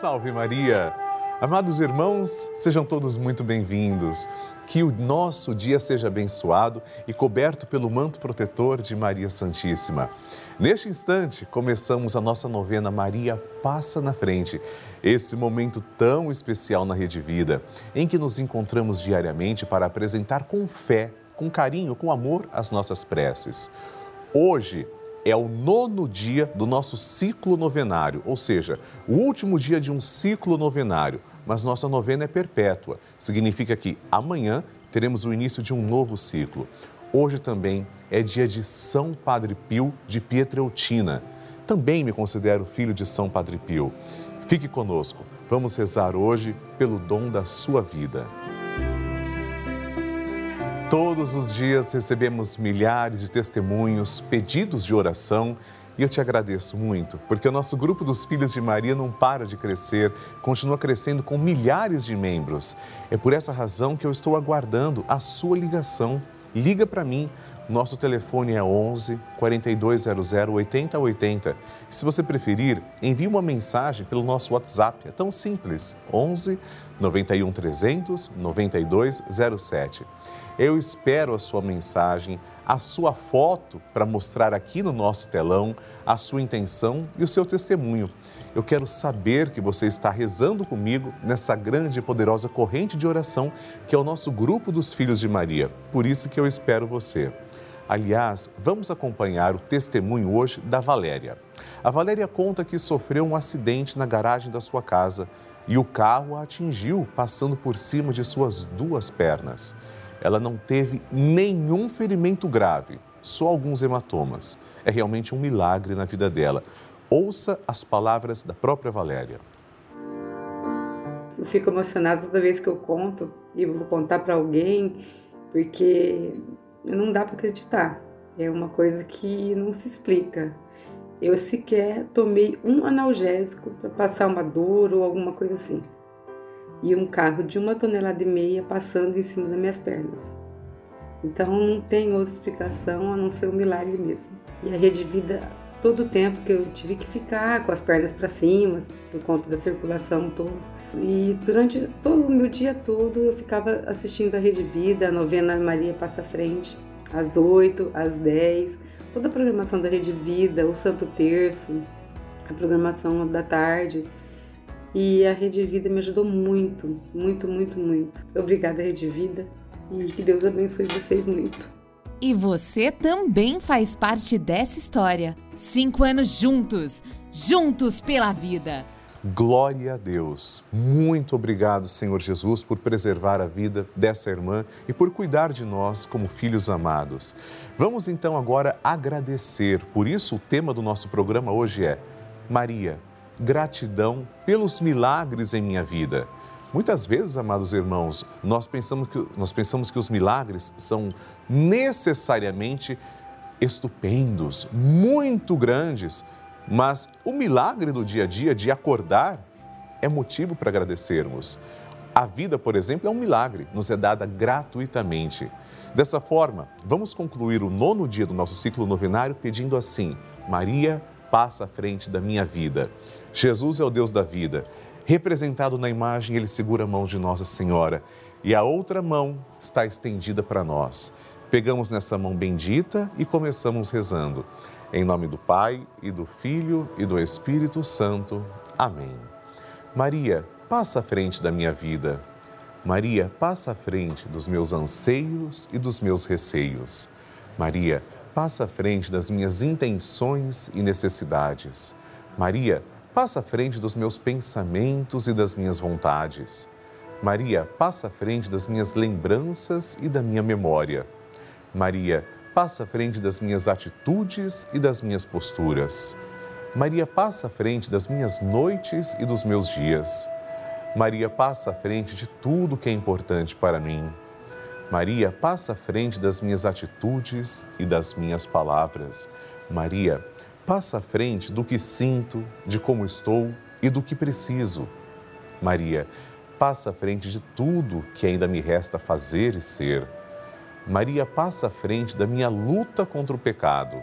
salve Maria! Amados irmãos, sejam todos muito bem-vindos. Que o nosso dia seja abençoado e coberto pelo manto protetor de Maria Santíssima. Neste instante, começamos a nossa novena Maria Passa na Frente. Esse momento tão especial na Rede Vida, em que nos encontramos diariamente para apresentar com fé, com carinho, com amor as nossas preces. Hoje, é o nono dia do nosso ciclo novenário, ou seja, o último dia de um ciclo novenário. Mas nossa novena é perpétua. Significa que amanhã teremos o início de um novo ciclo. Hoje também é dia de São Padre Pio de Pietreutina. Também me considero filho de São Padre Pio. Fique conosco. Vamos rezar hoje pelo dom da sua vida. Todos os dias recebemos milhares de testemunhos, pedidos de oração e eu te agradeço muito, porque o nosso grupo dos Filhos de Maria não para de crescer, continua crescendo com milhares de membros. É por essa razão que eu estou aguardando a sua ligação. Liga para mim. Nosso telefone é 11 4200 8080. Se você preferir, envie uma mensagem pelo nosso WhatsApp. É tão simples. 11 91 300 9207. Eu espero a sua mensagem, a sua foto para mostrar aqui no nosso telão a sua intenção e o seu testemunho. Eu quero saber que você está rezando comigo nessa grande e poderosa corrente de oração que é o nosso grupo dos Filhos de Maria. Por isso que eu espero você. Aliás, vamos acompanhar o testemunho hoje da Valéria. A Valéria conta que sofreu um acidente na garagem da sua casa e o carro a atingiu passando por cima de suas duas pernas ela não teve nenhum ferimento grave, só alguns hematomas. É realmente um milagre na vida dela. Ouça as palavras da própria Valéria. Eu fico emocionada toda vez que eu conto e vou contar para alguém, porque não dá para acreditar. É uma coisa que não se explica. Eu sequer tomei um analgésico para passar uma dor ou alguma coisa assim e um carro de uma tonelada e meia passando em cima das minhas pernas. Então não tem outra explicação a não ser o um milagre mesmo. E a rede vida, todo o tempo que eu tive que ficar com as pernas para cima, por conta da circulação toda. E durante todo o meu dia todo eu ficava assistindo a Rede Vida, a novena Maria Passa Frente, às 8, às 10, toda a programação da Rede Vida, o Santo Terço, a programação da tarde. E a Rede Vida me ajudou muito, muito, muito, muito. Obrigada, Rede Vida, e que Deus abençoe vocês muito. E você também faz parte dessa história. Cinco anos juntos, juntos pela vida. Glória a Deus. Muito obrigado, Senhor Jesus, por preservar a vida dessa irmã e por cuidar de nós como filhos amados. Vamos então agora agradecer. Por isso, o tema do nosso programa hoje é Maria gratidão pelos milagres em minha vida. Muitas vezes, amados irmãos, nós pensamos que, nós pensamos que os milagres são necessariamente estupendos, muito grandes, mas o milagre do dia a dia de acordar é motivo para agradecermos. A vida, por exemplo, é um milagre, nos é dada gratuitamente. Dessa forma, vamos concluir o nono dia do nosso ciclo novenário pedindo assim: Maria, passa à frente da minha vida. Jesus é o Deus da vida. Representado na imagem, ele segura a mão de Nossa Senhora e a outra mão está estendida para nós. Pegamos nessa mão bendita e começamos rezando. Em nome do Pai e do Filho e do Espírito Santo. Amém. Maria, passa à frente da minha vida. Maria, passa à frente dos meus anseios e dos meus receios. Maria, passa à frente das minhas intenções e necessidades. Maria, passa à frente dos meus pensamentos e das minhas vontades. Maria, passa à frente das minhas lembranças e da minha memória. Maria, passa à frente das minhas atitudes e das minhas posturas. Maria, passa à frente das minhas noites e dos meus dias. Maria, passa à frente de tudo que é importante para mim. Maria, passa à frente das minhas atitudes e das minhas palavras. Maria, Passa à frente do que sinto, de como estou e do que preciso. Maria, passa à frente de tudo que ainda me resta fazer e ser. Maria, passa à frente da minha luta contra o pecado.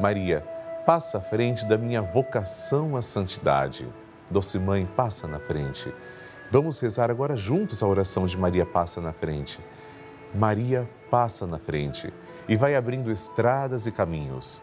Maria, passa à frente da minha vocação à santidade. Doce Mãe, passa na frente. Vamos rezar agora juntos a oração de Maria passa na frente. Maria passa na frente e vai abrindo estradas e caminhos,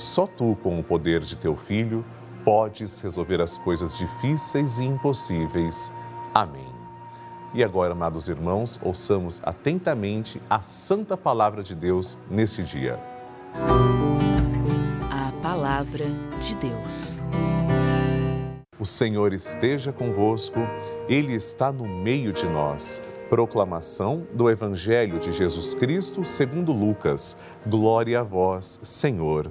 Só tu, com o poder de teu filho, podes resolver as coisas difíceis e impossíveis. Amém. E agora, amados irmãos, ouçamos atentamente a santa palavra de Deus neste dia. A palavra de Deus. O Senhor esteja convosco, Ele está no meio de nós. Proclamação do Evangelho de Jesus Cristo segundo Lucas. Glória a vós, Senhor.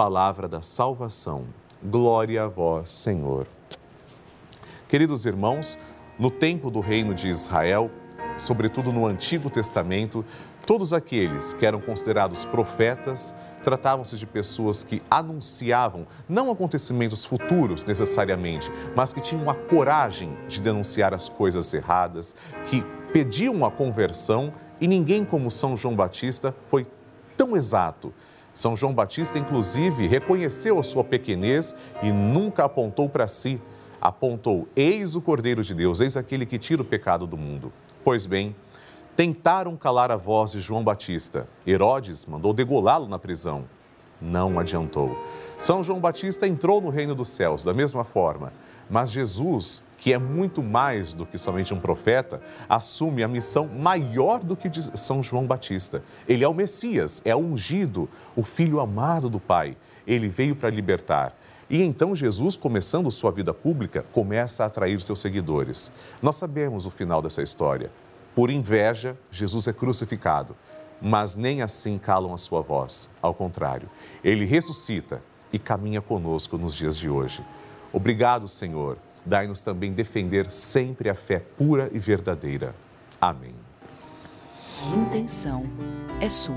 Palavra da salvação. Glória a vós, Senhor. Queridos irmãos, no tempo do reino de Israel, sobretudo no Antigo Testamento, todos aqueles que eram considerados profetas tratavam-se de pessoas que anunciavam não acontecimentos futuros necessariamente, mas que tinham a coragem de denunciar as coisas erradas, que pediam a conversão e ninguém como São João Batista foi tão exato. São João Batista, inclusive, reconheceu a sua pequenez e nunca apontou para si. Apontou: Eis o Cordeiro de Deus, eis aquele que tira o pecado do mundo. Pois bem, tentaram calar a voz de João Batista. Herodes mandou degolá-lo na prisão. Não adiantou. São João Batista entrou no reino dos céus da mesma forma, mas Jesus que é muito mais do que somente um profeta, assume a missão maior do que de São João Batista. Ele é o Messias, é o ungido, o filho amado do Pai. Ele veio para libertar. E então Jesus, começando sua vida pública, começa a atrair seus seguidores. Nós sabemos o final dessa história. Por inveja, Jesus é crucificado, mas nem assim calam a sua voz. Ao contrário, ele ressuscita e caminha conosco nos dias de hoje. Obrigado, Senhor dai-nos também defender sempre a fé pura e verdadeira. Amém. Intenção é sua.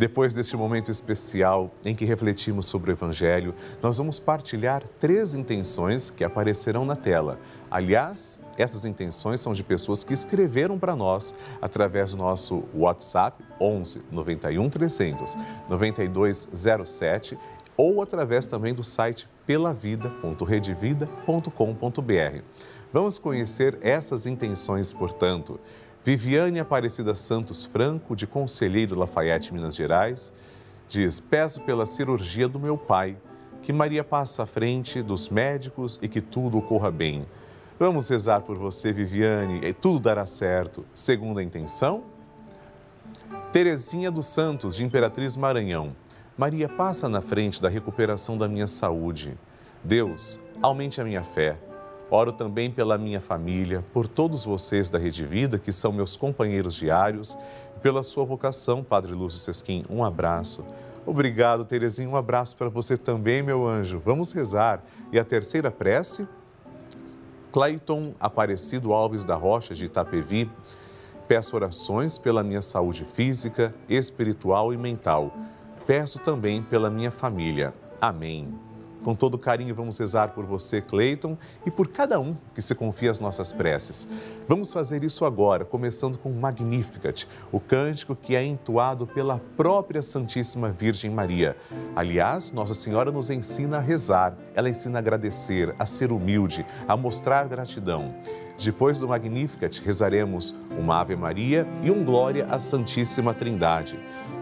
Depois deste momento especial em que refletimos sobre o Evangelho, nós vamos partilhar três intenções que aparecerão na tela. Aliás, essas intenções são de pessoas que escreveram para nós através do nosso WhatsApp 11 91 300 9207 ou através também do site pelavida.redevida.com.br. Vamos conhecer essas intenções, portanto. Viviane Aparecida Santos Franco, de Conselheiro Lafayette, Minas Gerais, diz: Peço pela cirurgia do meu pai, que Maria passe à frente dos médicos e que tudo ocorra bem. Vamos rezar por você, Viviane, e tudo dará certo. Segunda intenção. Terezinha dos Santos, de Imperatriz Maranhão. Maria, passa na frente da recuperação da minha saúde. Deus, aumente a minha fé. Oro também pela minha família, por todos vocês da Rede Vida, que são meus companheiros diários, e pela sua vocação, Padre Lúcio Sesquim. Um abraço. Obrigado, Terezinha. Um abraço para você também, meu anjo. Vamos rezar. E a terceira prece? Clayton Aparecido Alves da Rocha, de Itapevi. Peço orações pela minha saúde física, espiritual e mental peço também pela minha família. Amém. Com todo carinho, vamos rezar por você, Cleiton, e por cada um que se confia às nossas preces. Vamos fazer isso agora, começando com o Magnificat, o cântico que é entoado pela própria Santíssima Virgem Maria. Aliás, Nossa Senhora nos ensina a rezar, ela ensina a agradecer, a ser humilde, a mostrar gratidão. Depois do Magnificat, rezaremos uma Ave Maria e um Glória à Santíssima Trindade.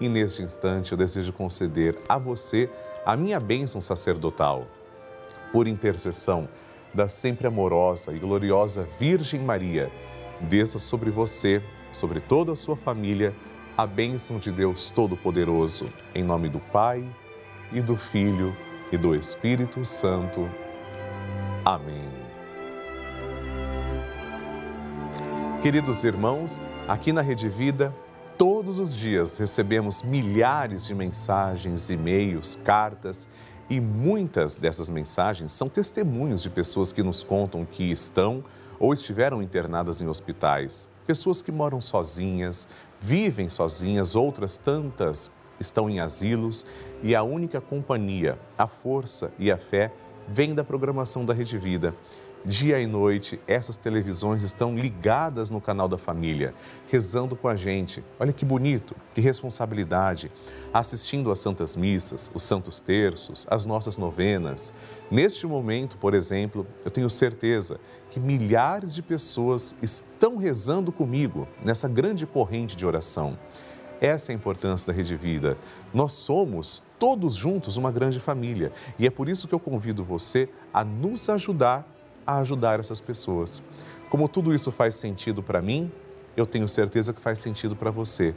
E neste instante eu desejo conceder a você a minha bênção sacerdotal. Por intercessão da sempre amorosa e gloriosa Virgem Maria, desça sobre você, sobre toda a sua família, a bênção de Deus Todo-Poderoso, em nome do Pai e do Filho e do Espírito Santo. Amém. Queridos irmãos, aqui na Rede Vida, todos os dias recebemos milhares de mensagens, e-mails, cartas e muitas dessas mensagens são testemunhos de pessoas que nos contam que estão ou estiveram internadas em hospitais, pessoas que moram sozinhas, vivem sozinhas, outras tantas estão em asilos e a única companhia, a força e a fé vem da programação da Rede Vida. Dia e noite, essas televisões estão ligadas no canal da família, rezando com a gente. Olha que bonito, que responsabilidade. Assistindo às Santas Missas, os Santos Terços, as nossas novenas. Neste momento, por exemplo, eu tenho certeza que milhares de pessoas estão rezando comigo nessa grande corrente de oração. Essa é a importância da Rede Vida. Nós somos todos juntos uma grande família e é por isso que eu convido você a nos ajudar a ajudar essas pessoas. Como tudo isso faz sentido para mim, eu tenho certeza que faz sentido para você.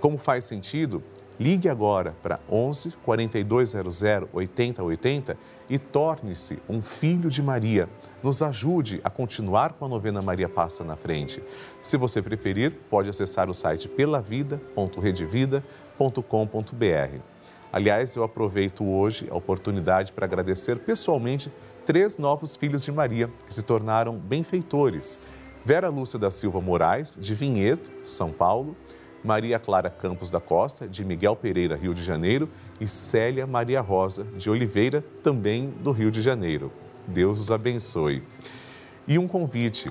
Como faz sentido? Ligue agora para 11 4200 8080 e torne-se um filho de Maria. Nos ajude a continuar com a novena Maria Passa na Frente. Se você preferir, pode acessar o site pelavida.redevida.com.br. Aliás, eu aproveito hoje a oportunidade para agradecer pessoalmente três novos filhos de Maria que se tornaram benfeitores. Vera Lúcia da Silva Moraes, de Vinhedo, São Paulo, Maria Clara Campos da Costa, de Miguel Pereira, Rio de Janeiro, e Célia Maria Rosa, de Oliveira, também do Rio de Janeiro. Deus os abençoe. E um convite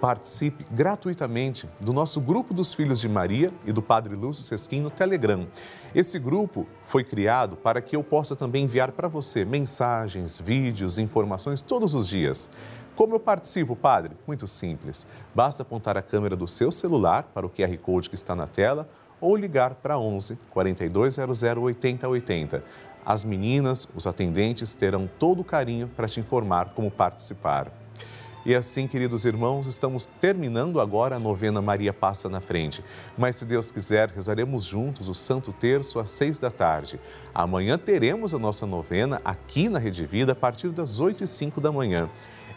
Participe gratuitamente do nosso grupo dos Filhos de Maria e do Padre Lúcio Sesquim no Telegram. Esse grupo foi criado para que eu possa também enviar para você mensagens, vídeos, informações todos os dias. Como eu participo, Padre? Muito simples. Basta apontar a câmera do seu celular para o QR Code que está na tela ou ligar para 11 4200 8080. As meninas, os atendentes terão todo o carinho para te informar como participar. E assim, queridos irmãos, estamos terminando agora a novena Maria Passa na Frente. Mas, se Deus quiser, rezaremos juntos o Santo Terço às seis da tarde. Amanhã teremos a nossa novena aqui na Rede Vida a partir das oito e cinco da manhã.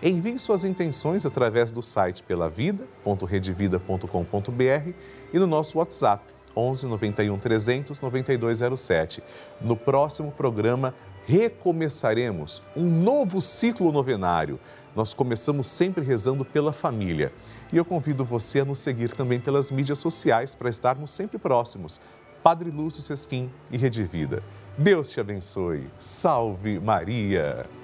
Envie suas intenções através do site pelavida.redevida.com.br e no nosso WhatsApp 11 91 300 9207. No próximo programa, recomeçaremos um novo ciclo novenário. Nós começamos sempre rezando pela família. E eu convido você a nos seguir também pelas mídias sociais para estarmos sempre próximos. Padre Lúcio Sesquim e Rede Vida. Deus te abençoe. Salve Maria!